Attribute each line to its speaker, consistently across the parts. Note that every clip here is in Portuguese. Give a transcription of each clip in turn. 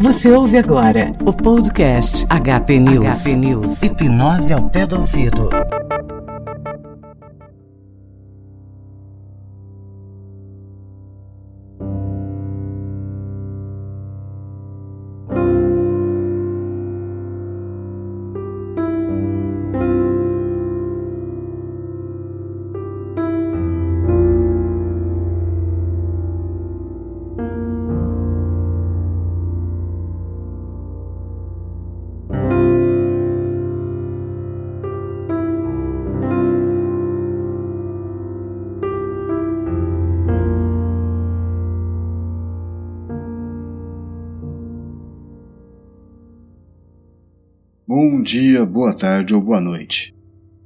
Speaker 1: Você ouve agora o podcast HP News. HP News. Hipnose ao pé do ouvido.
Speaker 2: Boa tarde ou boa noite.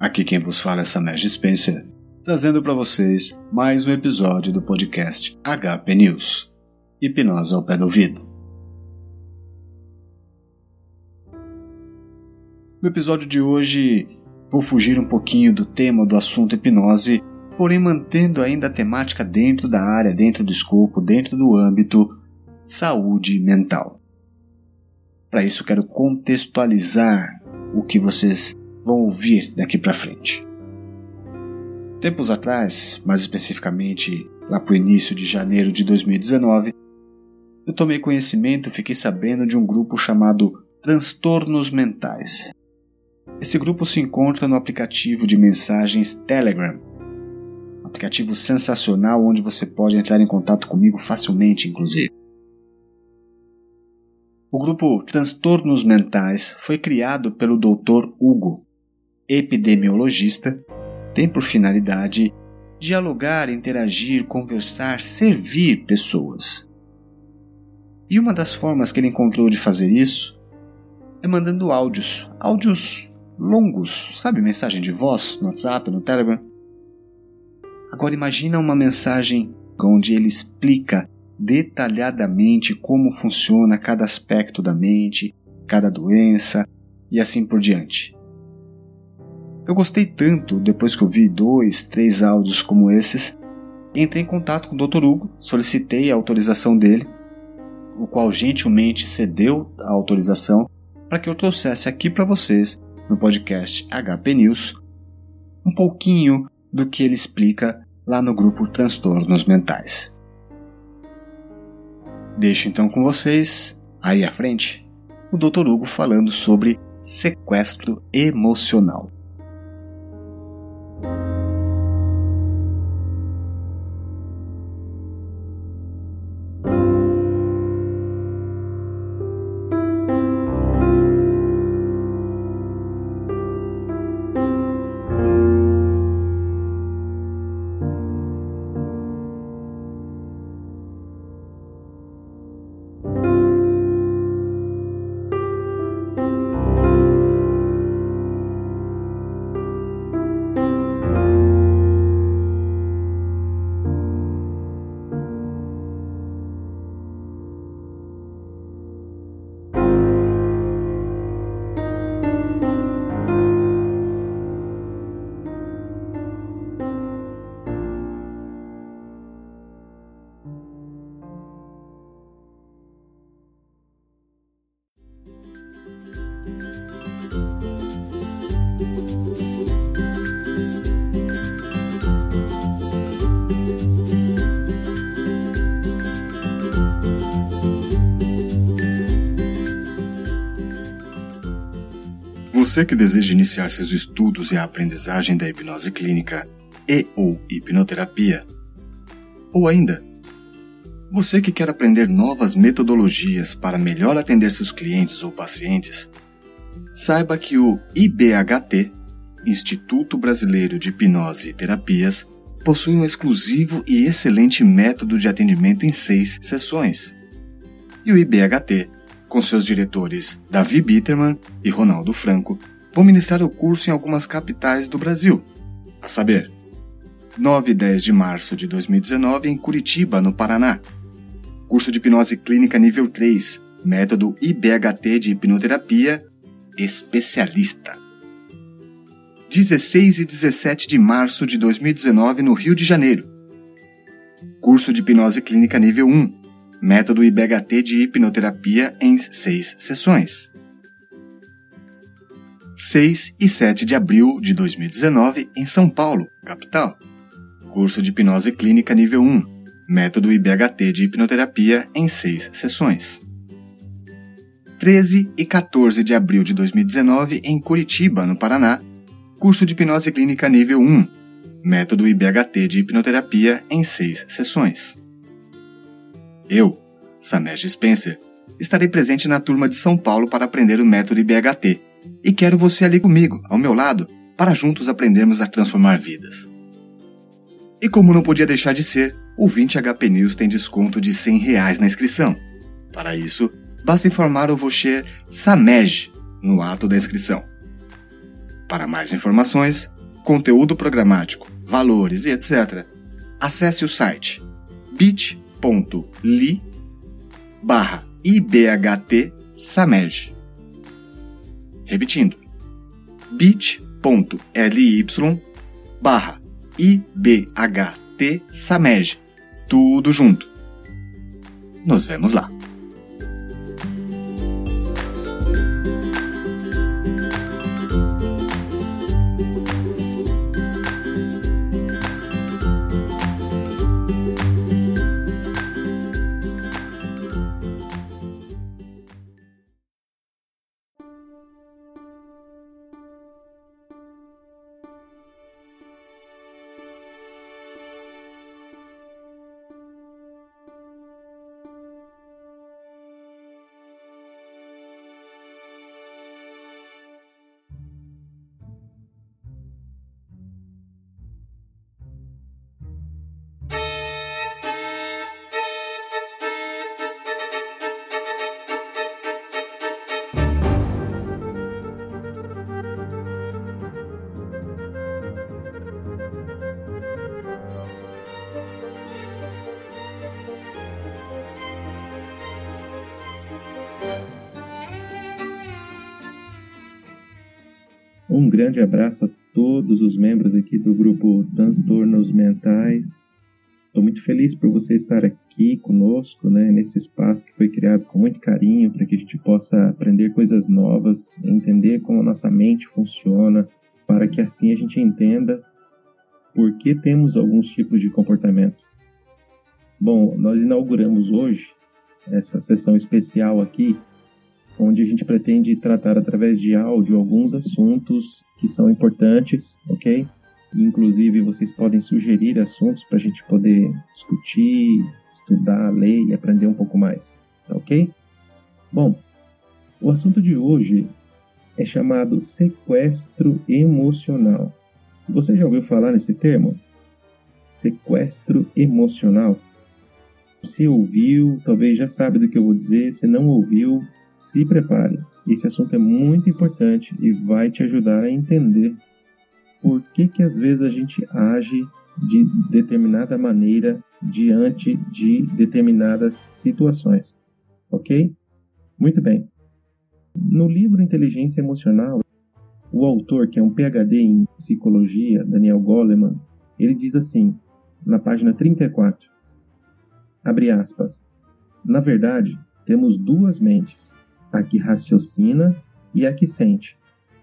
Speaker 2: Aqui quem vos fala é Samesh Spencer, trazendo para vocês mais um episódio do podcast HP News. Hipnose ao pé do ouvido. No episódio de hoje, vou fugir um pouquinho do tema do assunto hipnose, porém mantendo ainda a temática dentro da área, dentro do escopo, dentro do âmbito saúde mental. Para isso, quero contextualizar o que vocês vão ouvir daqui para frente. Tempos atrás, mais especificamente lá para o início de janeiro de 2019, eu tomei conhecimento, fiquei sabendo de um grupo chamado Transtornos Mentais. Esse grupo se encontra no aplicativo de mensagens Telegram. Um aplicativo sensacional onde você pode entrar em contato comigo facilmente, inclusive. O grupo Transtornos Mentais foi criado pelo Dr. Hugo, epidemiologista, tem por finalidade dialogar, interagir, conversar, servir pessoas. E uma das formas que ele encontrou de fazer isso é mandando áudios, áudios longos, sabe, mensagem de voz no WhatsApp, no Telegram. Agora imagina uma mensagem onde ele explica detalhadamente como funciona cada aspecto da mente, cada doença e assim por diante. Eu gostei tanto depois que eu vi dois, três áudios como esses, entrei em contato com o Dr. Hugo, solicitei a autorização dele, o qual gentilmente cedeu a autorização para que eu trouxesse aqui para vocês no podcast HP News um pouquinho do que ele explica lá no grupo Transtornos Mentais. Deixo então com vocês, aí à frente, o Dr. Hugo falando sobre sequestro emocional. Você que deseja iniciar seus estudos e a aprendizagem da hipnose clínica e ou hipnoterapia, ou ainda, você que quer aprender novas metodologias para melhor atender seus clientes ou pacientes, saiba que o IBHT, Instituto Brasileiro de Hipnose e Terapias, possui um exclusivo e excelente método de atendimento em seis sessões. E o IBHT com seus diretores Davi Bitterman e Ronaldo Franco, vão ministrar o curso em algumas capitais do Brasil, a saber, 9 e 10 de março de 2019 em Curitiba, no Paraná. Curso de hipnose clínica nível 3, método IBHT de hipnoterapia especialista. 16 e 17 de março de 2019 no Rio de Janeiro. Curso de hipnose clínica nível 1, método IBHT de hipnoterapia em seis sessões. 6 e 7 de abril de 2019 em São Paulo, capital. Curso de hipnose clínica nível 1, método IBHT de hipnoterapia em seis sessões. 13 e 14 de abril de 2019 em Curitiba, no Paraná, curso de hipnose clínica nível 1, método IBHT de hipnoterapia em seis sessões. Eu, Samesh Spencer, estarei presente na turma de São Paulo para aprender o método IBHT e quero você ali comigo, ao meu lado, para juntos aprendermos a transformar vidas. E como não podia deixar de ser, o 20 HP News tem desconto de 100 reais na inscrição. Para isso, basta informar o Vocher SAMEJ no ato da inscrição. Para mais informações, conteúdo programático, valores e etc., acesse o site bit.ly barra IBHT SAMEJ. Repetindo, bit.ly barra IBHT SAMEJ. Tudo junto. Nos vemos lá.
Speaker 3: Grande abraço a todos os membros aqui do grupo Transtornos Mentais. Estou muito feliz por você estar aqui conosco, né, nesse espaço que foi criado com muito carinho para que a gente possa aprender coisas novas, entender como a nossa mente funciona, para que assim a gente entenda por que temos alguns tipos de comportamento. Bom, nós inauguramos hoje essa sessão especial aqui onde a gente pretende tratar através de áudio alguns assuntos que são importantes, ok? Inclusive, vocês podem sugerir assuntos para a gente poder discutir, estudar, ler e aprender um pouco mais, tá ok? Bom, o assunto de hoje é chamado sequestro emocional. Você já ouviu falar nesse termo? Sequestro emocional. Se ouviu, talvez já sabe do que eu vou dizer. Se não ouviu, se prepare, esse assunto é muito importante e vai te ajudar a entender por que, que às vezes a gente age de determinada maneira diante de determinadas situações. Ok? Muito bem. No livro Inteligência Emocional, o autor, que é um PhD em psicologia, Daniel Goleman, ele diz assim, na página 34, abre aspas, na verdade, temos duas mentes, a que raciocina e a que sente.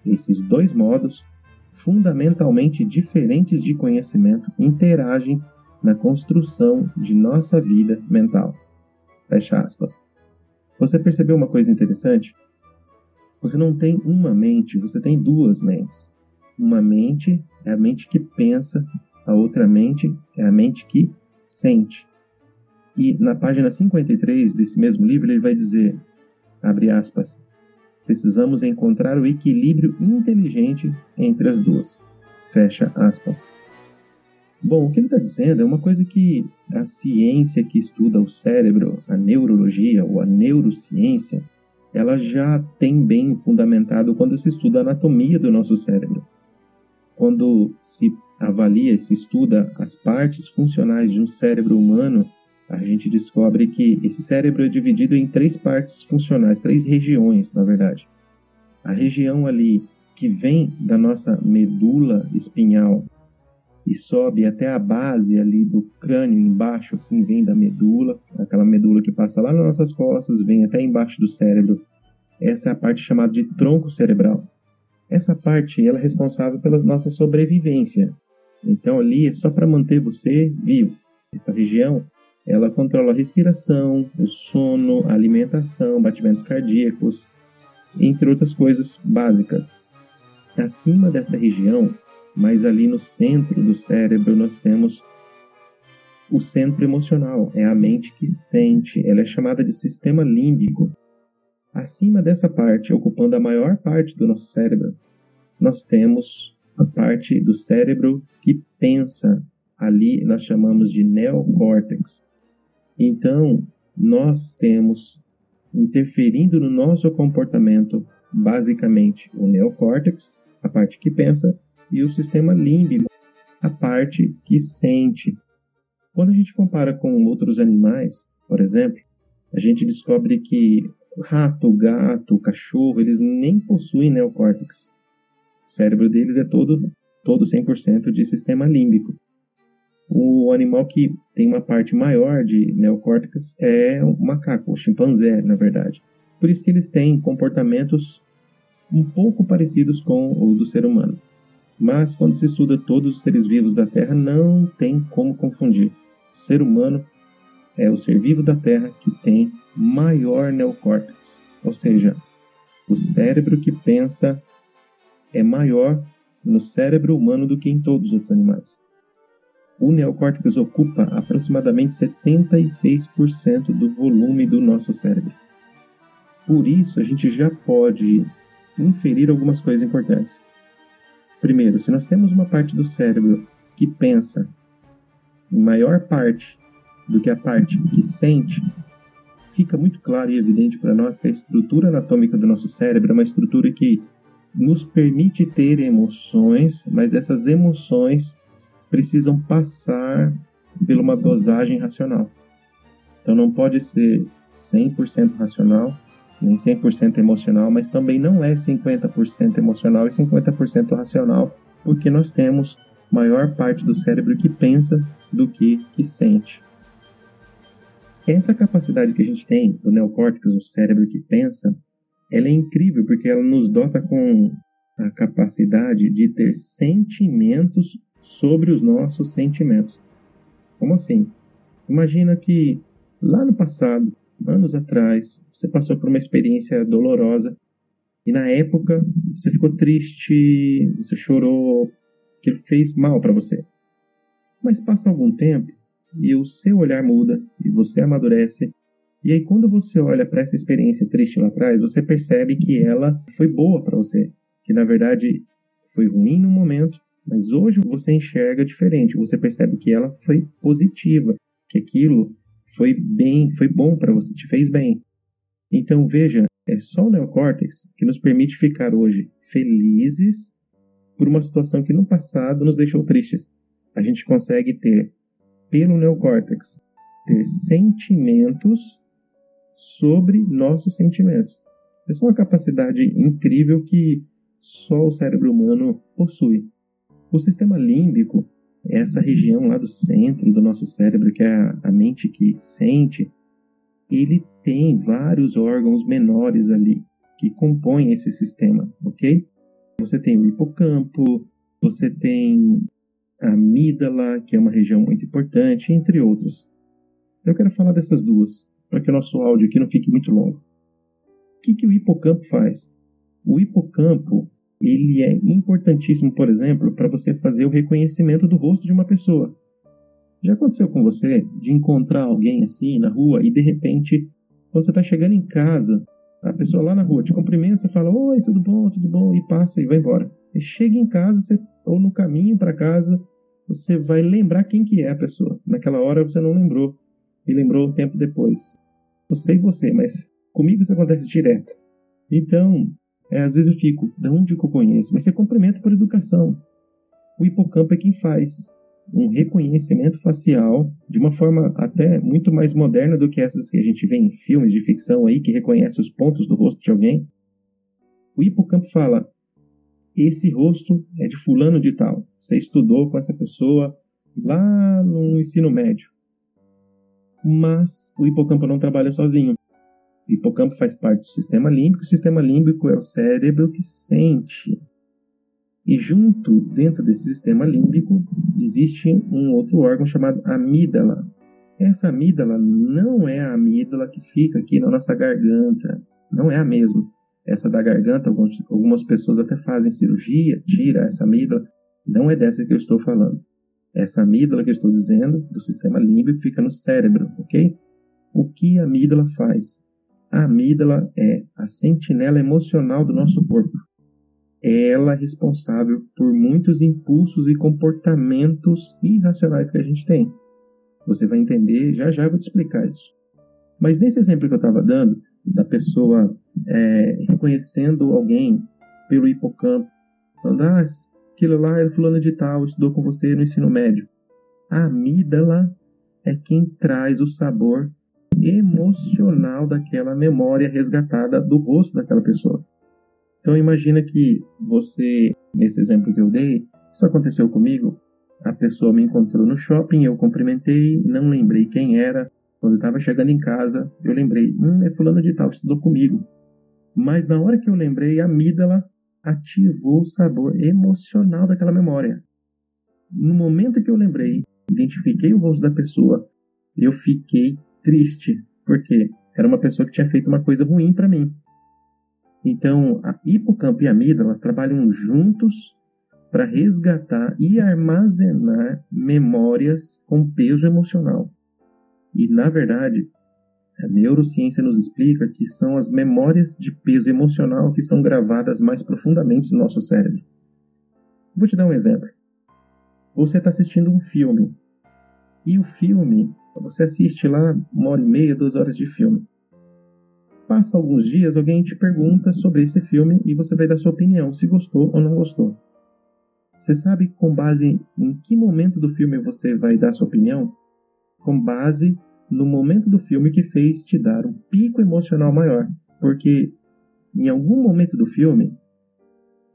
Speaker 3: Esses dois modos, fundamentalmente diferentes de conhecimento, interagem na construção de nossa vida mental. Fecha aspas. Você percebeu uma coisa interessante? Você não tem uma mente, você tem duas mentes. Uma mente é a mente que pensa, a outra mente é a mente que sente. E na página 53 desse mesmo livro ele vai dizer: Abre aspas. Precisamos encontrar o equilíbrio inteligente entre as duas. Fecha aspas. Bom, o que ele está dizendo é uma coisa que a ciência que estuda o cérebro, a neurologia ou a neurociência, ela já tem bem fundamentado quando se estuda a anatomia do nosso cérebro. Quando se avalia, se estuda as partes funcionais de um cérebro humano, a gente descobre que esse cérebro é dividido em três partes funcionais, três regiões, na verdade. A região ali que vem da nossa medula espinhal, e sobe até a base ali do crânio embaixo, assim, vem da medula, aquela medula que passa lá nas nossas costas, vem até embaixo do cérebro. Essa é a parte chamada de tronco cerebral. Essa parte ela é responsável pela nossa sobrevivência. Então ali é só para manter você vivo. Essa região ela controla a respiração, o sono, a alimentação, batimentos cardíacos, entre outras coisas básicas. Acima dessa região, mas ali no centro do cérebro, nós temos o centro emocional, é a mente que sente, ela é chamada de sistema límbico. Acima dessa parte, ocupando a maior parte do nosso cérebro, nós temos a parte do cérebro que pensa. Ali nós chamamos de neocórtex. Então, nós temos interferindo no nosso comportamento basicamente o neocórtex, a parte que pensa, e o sistema límbico, a parte que sente. Quando a gente compara com outros animais, por exemplo, a gente descobre que rato, gato, cachorro, eles nem possuem neocórtex. O cérebro deles é todo todo 100% de sistema límbico. O animal que tem uma parte maior de neocórtex é o macaco, o chimpanzé, na verdade. Por isso que eles têm comportamentos um pouco parecidos com o do ser humano. Mas quando se estuda todos os seres vivos da Terra, não tem como confundir. O ser humano é o ser vivo da Terra que tem maior neocórtex, ou seja, o cérebro que pensa é maior no cérebro humano do que em todos os outros animais o neocórtex ocupa aproximadamente 76% do volume do nosso cérebro. Por isso, a gente já pode inferir algumas coisas importantes. Primeiro, se nós temos uma parte do cérebro que pensa em maior parte do que a parte que sente, fica muito claro e evidente para nós que a estrutura anatômica do nosso cérebro é uma estrutura que nos permite ter emoções, mas essas emoções precisam passar por uma dosagem racional. Então não pode ser 100% racional, nem 100% emocional, mas também não é 50% emocional e 50% racional, porque nós temos maior parte do cérebro que pensa do que que sente. Essa capacidade que a gente tem do neocórtex, o cérebro que pensa, ela é incrível porque ela nos dota com a capacidade de ter sentimentos sobre os nossos sentimentos. Como assim? Imagina que lá no passado, anos atrás, você passou por uma experiência dolorosa e na época você ficou triste, você chorou, que fez mal para você. Mas passa algum tempo e o seu olhar muda e você amadurece. E aí quando você olha para essa experiência triste lá atrás, você percebe que ela foi boa para você, que na verdade foi ruim no momento, mas hoje você enxerga diferente, você percebe que ela foi positiva, que aquilo foi bem, foi bom para você, te fez bem. Então veja, é só o neocórtex que nos permite ficar hoje felizes por uma situação que no passado nos deixou tristes. A gente consegue ter, pelo neocórtex, ter sentimentos sobre nossos sentimentos. Essa é uma capacidade incrível que só o cérebro humano possui. O sistema límbico é essa região lá do centro do nosso cérebro, que é a, mente que sente. Ele tem vários órgãos menores ali que compõem esse sistema, ok? Você tem o hipocampo, você tem a amígdala, que é uma região muito importante, entre outros. Eu quero falar dessas duas, para que o nosso áudio aqui não fique muito longo. O que, que o hipocampo faz? O hipocampo ele é importantíssimo, por exemplo, para você fazer o reconhecimento do rosto de uma pessoa. Já aconteceu com você de encontrar alguém assim na rua e de repente, quando você está chegando em casa, a pessoa lá na rua te cumprimenta, você fala: Oi, tudo bom, tudo bom, e passa e vai embora. E chega em casa, você, ou no caminho para casa, você vai lembrar quem que é a pessoa. Naquela hora você não lembrou, e lembrou um tempo depois. Não sei você, mas comigo isso acontece direto. Então, é, às vezes eu fico, de onde que eu conheço? Mas você cumprimenta por educação. O hipocampo é quem faz um reconhecimento facial de uma forma até muito mais moderna do que essas que a gente vê em filmes de ficção aí, que reconhece os pontos do rosto de alguém. O hipocampo fala: esse rosto é de fulano de tal. Você estudou com essa pessoa lá no ensino médio. Mas o hipocampo não trabalha sozinho. O hipocampo faz parte do sistema límbico. O sistema límbico é o cérebro que sente. E junto, dentro desse sistema límbico, existe um outro órgão chamado amígdala. Essa amígdala não é a amígdala que fica aqui na nossa garganta. Não é a mesma. Essa da garganta, algumas pessoas até fazem cirurgia, tira essa amígdala. Não é dessa que eu estou falando. Essa amígdala que eu estou dizendo, do sistema límbico, fica no cérebro, ok? O que a amígdala faz? A amígdala é a sentinela emocional do nosso corpo. Ela é responsável por muitos impulsos e comportamentos irracionais que a gente tem. Você vai entender, já já vou te explicar isso. Mas nesse exemplo que eu estava dando, da pessoa é, reconhecendo alguém pelo hipocampo, falando, ah, aquilo lá é fulano de tal, estudou com você no ensino médio. A amígdala é quem traz o sabor emocional daquela memória resgatada do rosto daquela pessoa. Então imagina que você, nesse exemplo que eu dei, isso aconteceu comigo, a pessoa me encontrou no shopping, eu cumprimentei, não lembrei quem era. Quando eu estava chegando em casa, eu lembrei, hum, é fulano de tal, estudou comigo. Mas na hora que eu lembrei, a amígdala ativou o sabor emocional daquela memória. No momento que eu lembrei, identifiquei o rosto da pessoa, eu fiquei triste, porque era uma pessoa que tinha feito uma coisa ruim para mim. Então, a hipocampo e a amígdala trabalham juntos para resgatar e armazenar memórias com peso emocional. E, na verdade, a neurociência nos explica que são as memórias de peso emocional que são gravadas mais profundamente no nosso cérebro. Vou te dar um exemplo. Você está assistindo um filme e o filme, você assiste lá uma hora e meia, duas horas de filme. Passa alguns dias, alguém te pergunta sobre esse filme e você vai dar sua opinião, se gostou ou não gostou. Você sabe com base em que momento do filme você vai dar sua opinião? Com base no momento do filme que fez te dar um pico emocional maior. Porque em algum momento do filme,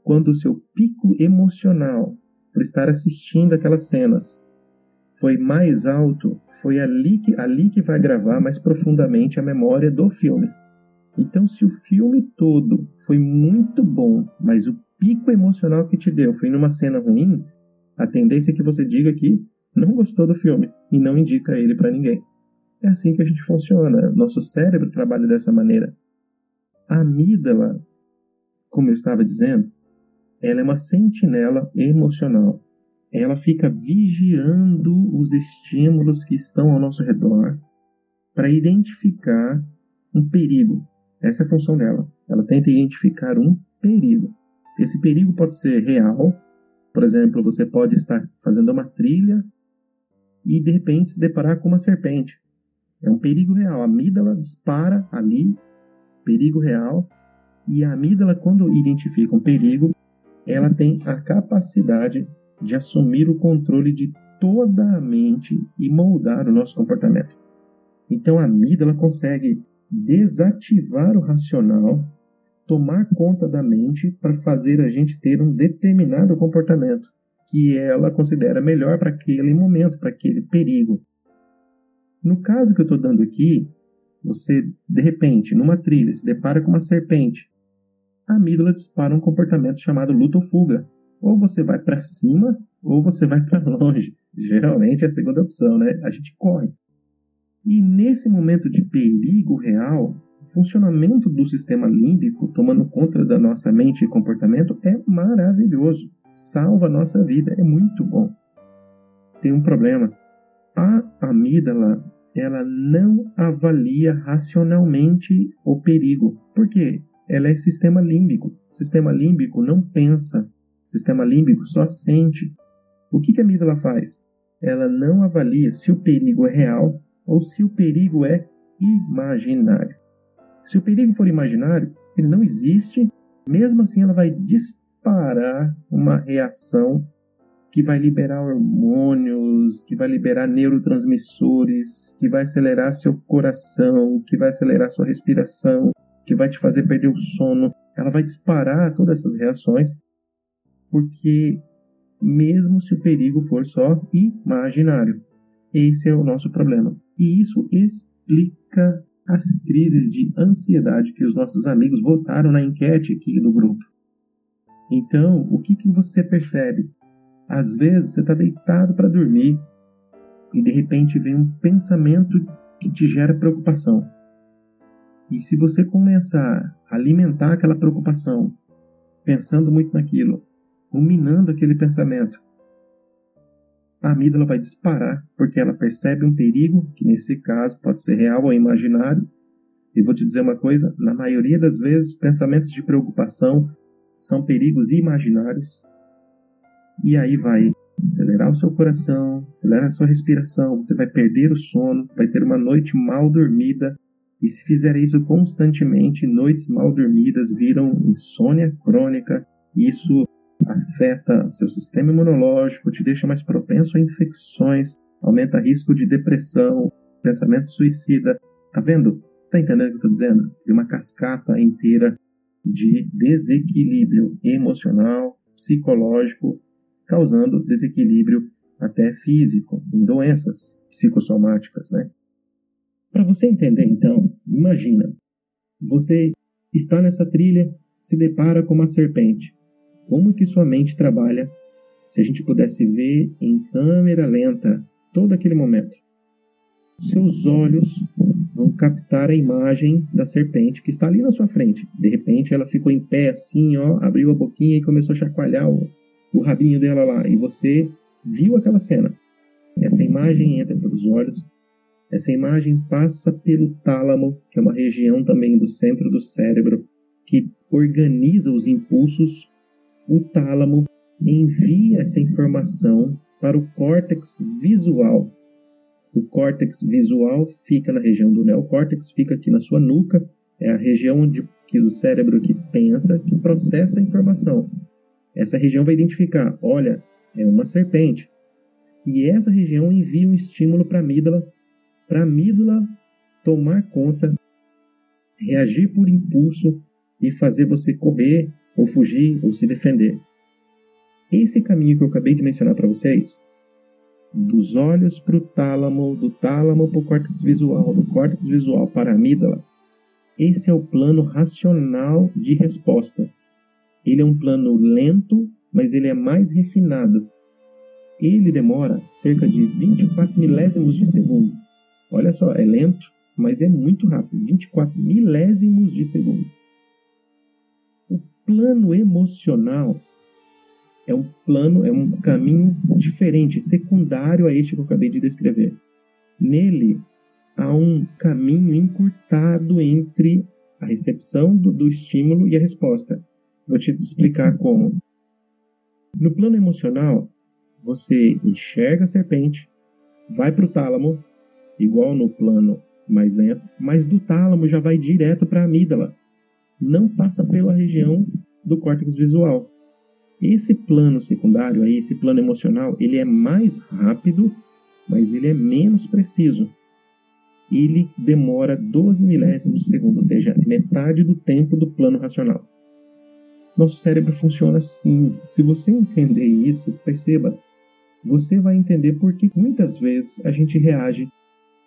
Speaker 3: quando o seu pico emocional por estar assistindo aquelas cenas foi mais alto, foi ali que, ali que vai gravar mais profundamente a memória do filme. Então, se o filme todo foi muito bom, mas o pico emocional que te deu foi numa cena ruim, a tendência é que você diga que não gostou do filme e não indica ele para ninguém. É assim que a gente funciona. Nosso cérebro trabalha dessa maneira. A amígdala, como eu estava dizendo, ela é uma sentinela emocional. Ela fica vigiando os estímulos que estão ao nosso redor para identificar um perigo. Essa é a função dela. Ela tenta identificar um perigo. Esse perigo pode ser real, por exemplo, você pode estar fazendo uma trilha e de repente se deparar com uma serpente. É um perigo real. A amígdala dispara ali, perigo real, e a amígdala, quando identifica um perigo, ela tem a capacidade de assumir o controle de toda a mente e moldar o nosso comportamento. Então a amígdala consegue desativar o racional tomar conta da mente para fazer a gente ter um determinado comportamento que ela considera melhor para aquele momento, para aquele perigo. No caso que eu estou dando aqui, você de repente, numa trilha, se depara com uma serpente. A amígdala dispara um comportamento chamado luta ou fuga. Ou você vai para cima, ou você vai para longe. Geralmente é a segunda opção, né? A gente corre. E nesse momento de perigo real, funcionamento do sistema límbico, tomando conta da nossa mente e comportamento, é maravilhoso. Salva a nossa vida, é muito bom. Tem um problema. A amígdala, ela não avalia racionalmente o perigo. Por quê? Ela é sistema límbico. Sistema límbico não pensa. Sistema límbico só sente. O que, que a amígdala faz? Ela não avalia se o perigo é real ou se o perigo é imaginário. Se o perigo for imaginário, ele não existe, mesmo assim ela vai disparar uma reação que vai liberar hormônios, que vai liberar neurotransmissores, que vai acelerar seu coração, que vai acelerar sua respiração, que vai te fazer perder o sono. Ela vai disparar todas essas reações porque mesmo se o perigo for só imaginário. Esse é o nosso problema. E isso explica as crises de ansiedade que os nossos amigos votaram na enquete aqui do grupo. Então, o que, que você percebe? Às vezes você está deitado para dormir e de repente vem um pensamento que te gera preocupação. E se você começar a alimentar aquela preocupação, pensando muito naquilo, ruminando aquele pensamento, a amígdala vai disparar porque ela percebe um perigo, que nesse caso pode ser real ou imaginário. E vou te dizer uma coisa: na maioria das vezes, pensamentos de preocupação são perigos imaginários. E aí vai acelerar o seu coração, acelerar a sua respiração, você vai perder o sono, vai ter uma noite mal dormida. E se fizer isso constantemente, noites mal dormidas viram insônia crônica. Isso afeta seu sistema imunológico, te deixa mais propenso a infecções, aumenta risco de depressão, pensamento suicida. Tá vendo? Tá entendendo o que eu tô dizendo? Tem uma cascata inteira de desequilíbrio emocional, psicológico, causando desequilíbrio até físico, em doenças psicossomáticas, né? Para você entender, então, imagina, você está nessa trilha, se depara com uma serpente. Como que sua mente trabalha se a gente pudesse ver em câmera lenta todo aquele momento? Seus olhos vão captar a imagem da serpente que está ali na sua frente. De repente ela ficou em pé assim, ó, abriu a boquinha e começou a chacoalhar o, o rabinho dela lá. E você viu aquela cena. Essa imagem entra pelos olhos. Essa imagem passa pelo tálamo, que é uma região também do centro do cérebro que organiza os impulsos o tálamo envia essa informação para o córtex visual. O córtex visual fica na região do neocórtex, fica aqui na sua nuca, é a região onde, que do cérebro que pensa, que processa a informação. Essa região vai identificar, olha, é uma serpente. E essa região envia um estímulo para a amígdala, para a amígdala tomar conta, reagir por impulso e fazer você correr, ou fugir, ou se defender. Esse caminho que eu acabei de mencionar para vocês, dos olhos para o tálamo, do tálamo para o córtex visual, do córtex visual para a amígdala, esse é o plano racional de resposta. Ele é um plano lento, mas ele é mais refinado. Ele demora cerca de 24 milésimos de segundo. Olha só, é lento, mas é muito rápido 24 milésimos de segundo plano emocional é um plano, é um caminho diferente, secundário a este que eu acabei de descrever. Nele há um caminho encurtado entre a recepção do, do estímulo e a resposta. Vou te explicar como. No plano emocional, você enxerga a serpente, vai para o tálamo, igual no plano mais lento, mas do tálamo já vai direto para a amígdala não passa pela região do córtex visual. Esse plano secundário aí, esse plano emocional, ele é mais rápido, mas ele é menos preciso. Ele demora 12 milésimos de segundo, ou seja, metade do tempo do plano racional. Nosso cérebro funciona assim. Se você entender isso, perceba, você vai entender por que muitas vezes a gente reage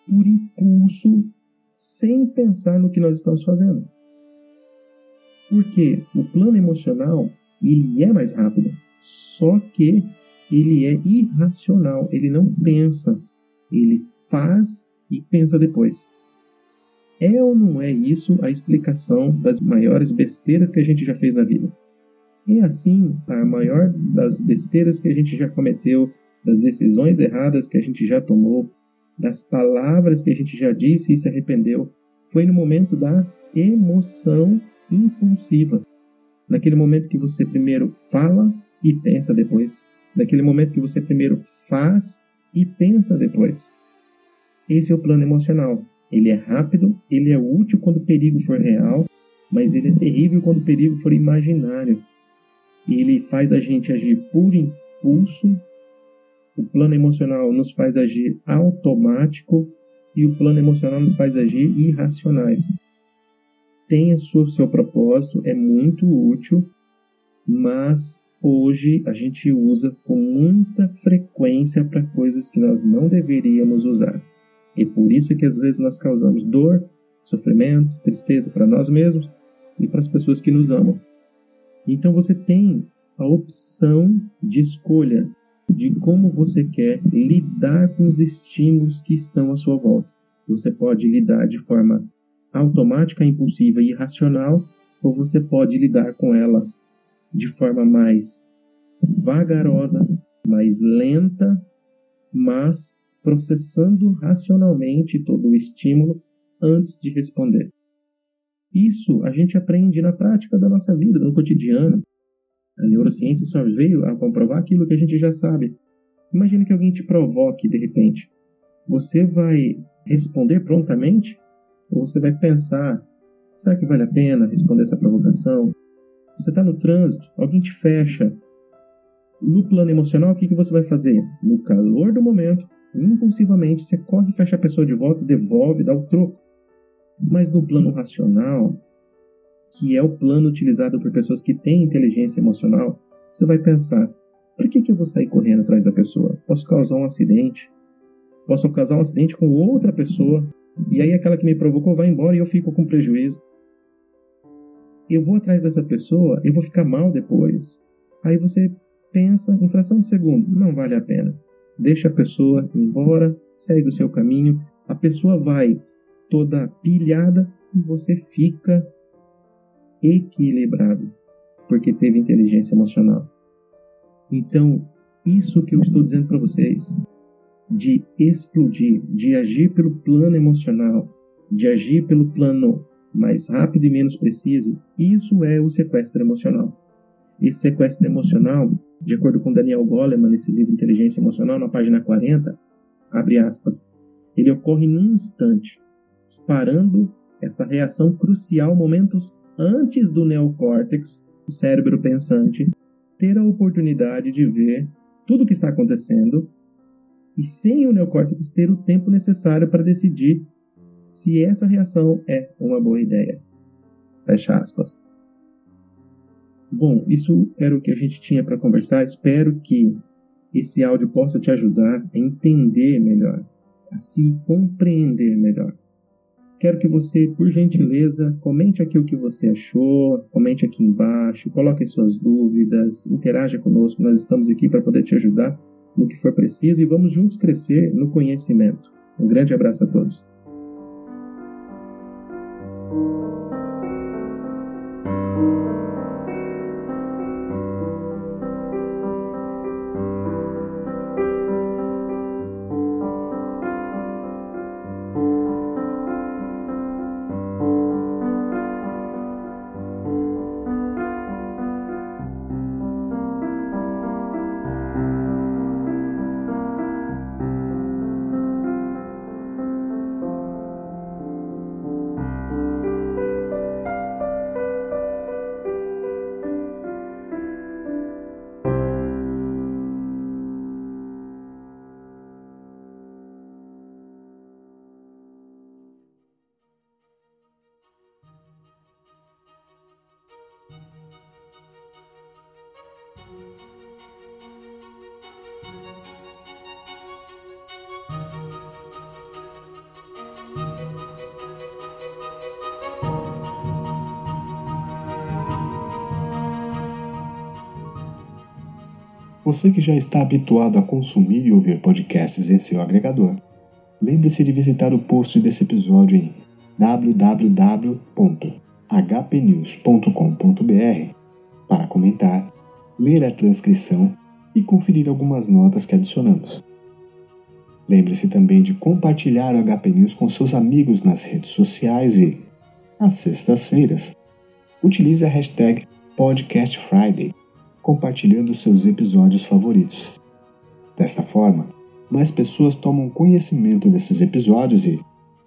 Speaker 3: por impulso sem pensar no que nós estamos fazendo. Porque o plano emocional ele é mais rápido, só que ele é irracional, ele não pensa, ele faz e pensa depois. É ou não é isso a explicação das maiores besteiras que a gente já fez na vida? É assim a maior das besteiras que a gente já cometeu, das decisões erradas que a gente já tomou, das palavras que a gente já disse e se arrependeu, foi no momento da emoção impulsiva. Naquele momento que você primeiro fala e pensa depois. Naquele momento que você primeiro faz e pensa depois. Esse é o plano emocional. Ele é rápido, ele é útil quando o perigo for real, mas ele é terrível quando o perigo for imaginário. E ele faz a gente agir por impulso. O plano emocional nos faz agir automático e o plano emocional nos faz agir irracionais tem o seu propósito, é muito útil, mas hoje a gente usa com muita frequência para coisas que nós não deveríamos usar. E por isso é que às vezes nós causamos dor, sofrimento, tristeza para nós mesmos e para as pessoas que nos amam. Então você tem a opção de escolha de como você quer lidar com os estímulos que estão à sua volta. Você pode lidar de forma automática, impulsiva e irracional, ou você pode lidar com elas de forma mais vagarosa, mais lenta, mas processando racionalmente todo o estímulo antes de responder. Isso a gente aprende na prática da nossa vida, no cotidiano. A neurociência só veio a comprovar aquilo que a gente já sabe. Imagine que alguém te provoque de repente. Você vai responder prontamente? Você vai pensar: será que vale a pena responder essa provocação? Você está no trânsito, alguém te fecha. No plano emocional, o que, que você vai fazer? No calor do momento, impulsivamente, você corre fecha a pessoa de volta, devolve, dá o troco. Mas no plano racional, que é o plano utilizado por pessoas que têm inteligência emocional, você vai pensar: por que, que eu vou sair correndo atrás da pessoa? Posso causar um acidente? Posso causar um acidente com outra pessoa? E aí aquela que me provocou vai embora e eu fico com prejuízo. Eu vou atrás dessa pessoa, eu vou ficar mal depois. Aí você pensa em fração de segundo, não vale a pena. Deixa a pessoa embora, segue o seu caminho, a pessoa vai toda pilhada e você fica equilibrado, porque teve inteligência emocional. Então, isso que eu estou dizendo para vocês, de explodir, de agir pelo plano emocional, de agir pelo plano mais rápido e menos preciso, isso é o sequestro emocional. Esse sequestro emocional, de acordo com Daniel Goleman, nesse livro Inteligência Emocional, na página 40, abre aspas, ele ocorre num instante, disparando essa reação crucial momentos antes do neocórtex, o cérebro pensante, ter a oportunidade de ver tudo o que está acontecendo e sem o neocórtex ter o tempo necessário para decidir se essa reação é uma boa ideia. Fecha aspas. Bom, isso era o que a gente tinha para conversar. Espero que esse áudio possa te ajudar a entender melhor, a se compreender melhor. Quero que você, por gentileza, comente aqui o que você achou, comente aqui embaixo, coloque suas dúvidas, interaja conosco. Nós estamos aqui para poder te ajudar no que for preciso e vamos juntos crescer no conhecimento. Um grande abraço a todos.
Speaker 2: Você que já está habituado a consumir e ouvir podcasts em seu agregador, lembre-se de visitar o post desse episódio em www.hpnews.com.br para comentar, ler a transcrição e conferir algumas notas que adicionamos. Lembre-se também de compartilhar o HP News com seus amigos nas redes sociais e, às sextas-feiras, utilize a hashtag PodcastFriday compartilhando seus episódios favoritos. Desta forma, mais pessoas tomam conhecimento desses episódios e,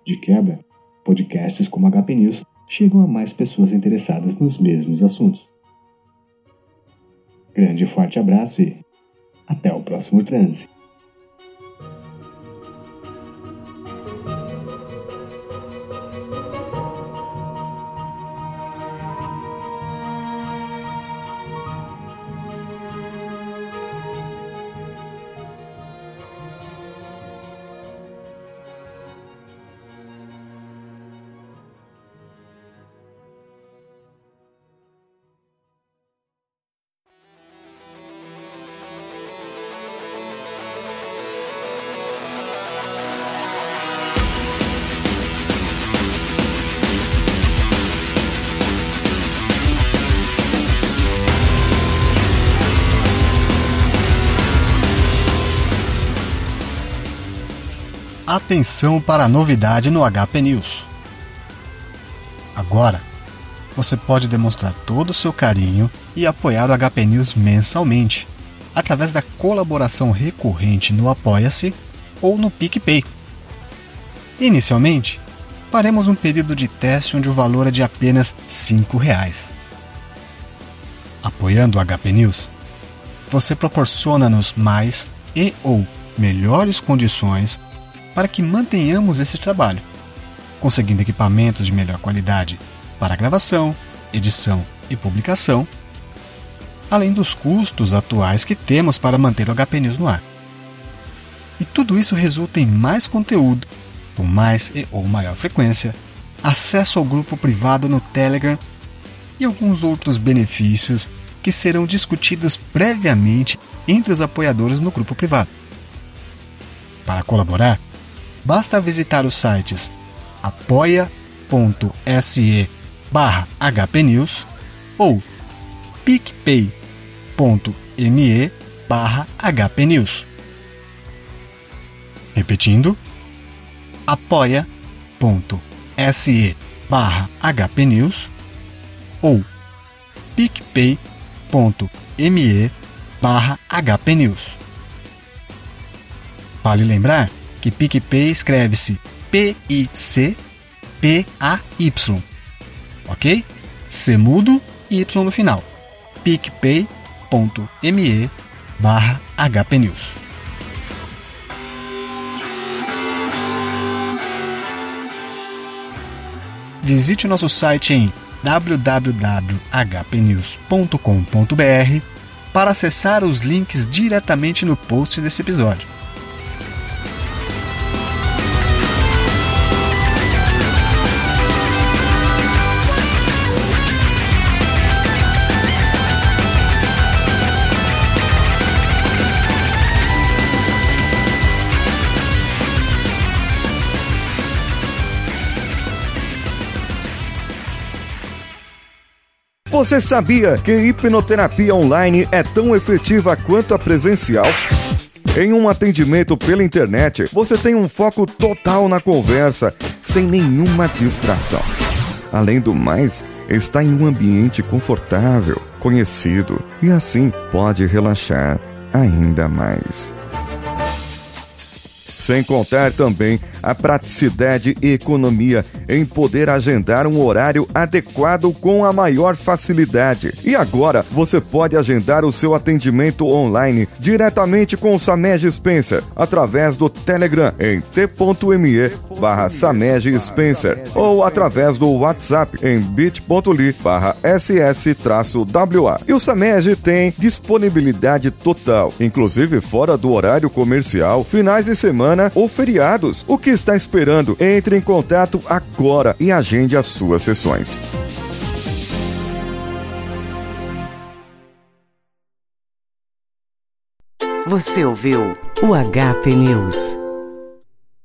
Speaker 2: de quebra, podcasts como HP News chegam a mais pessoas interessadas nos mesmos assuntos. Grande e forte abraço e até o próximo transe. Atenção para a novidade no HP News. Agora, você pode demonstrar todo o seu carinho e apoiar o HP News mensalmente, através da colaboração recorrente no Apoia-se ou no PicPay. Inicialmente, faremos um período de teste onde o valor é de apenas 5 reais. Apoiando o HP News, você proporciona-nos mais e ou melhores condições para que mantenhamos esse trabalho, conseguindo equipamentos de melhor qualidade para gravação, edição e publicação, além dos custos atuais que temos para manter o HP News no ar. E tudo isso resulta em mais conteúdo, com mais e ou maior frequência, acesso ao grupo privado no Telegram e alguns outros benefícios que serão discutidos previamente entre os apoiadores no grupo privado. Para colaborar, basta visitar os sites apoia.se barra hpnews ou picpay.me barra hpnews. Repetindo, apoia.se barra hpnews ou picpay.me barra hpnews. Vale lembrar que PicPay escreve-se P-I-C-P-A-Y, ok? C mudo e Y no final. picpay.me barra hpnews. Visite o nosso site em www.hpnews.com.br para acessar os links diretamente no post desse episódio.
Speaker 4: Você sabia que hipnoterapia online é tão efetiva quanto a presencial? Em um atendimento pela internet, você tem um foco total na conversa, sem nenhuma distração. Além do mais, está em um ambiente confortável, conhecido e assim pode relaxar ainda mais. Sem contar também a praticidade e economia em poder agendar um horário adequado com a maior facilidade. E agora você pode agendar o seu atendimento online diretamente com o Samej Spencer através do Telegram em t.me barra Samej Spencer ou através do WhatsApp em bit.ly barra ss-wa. E o Samej tem disponibilidade total, inclusive fora do horário comercial, finais de semana semana ou feriados. O que está esperando? Entre em contato agora e agende as suas sessões.
Speaker 1: Você ouviu o HP News.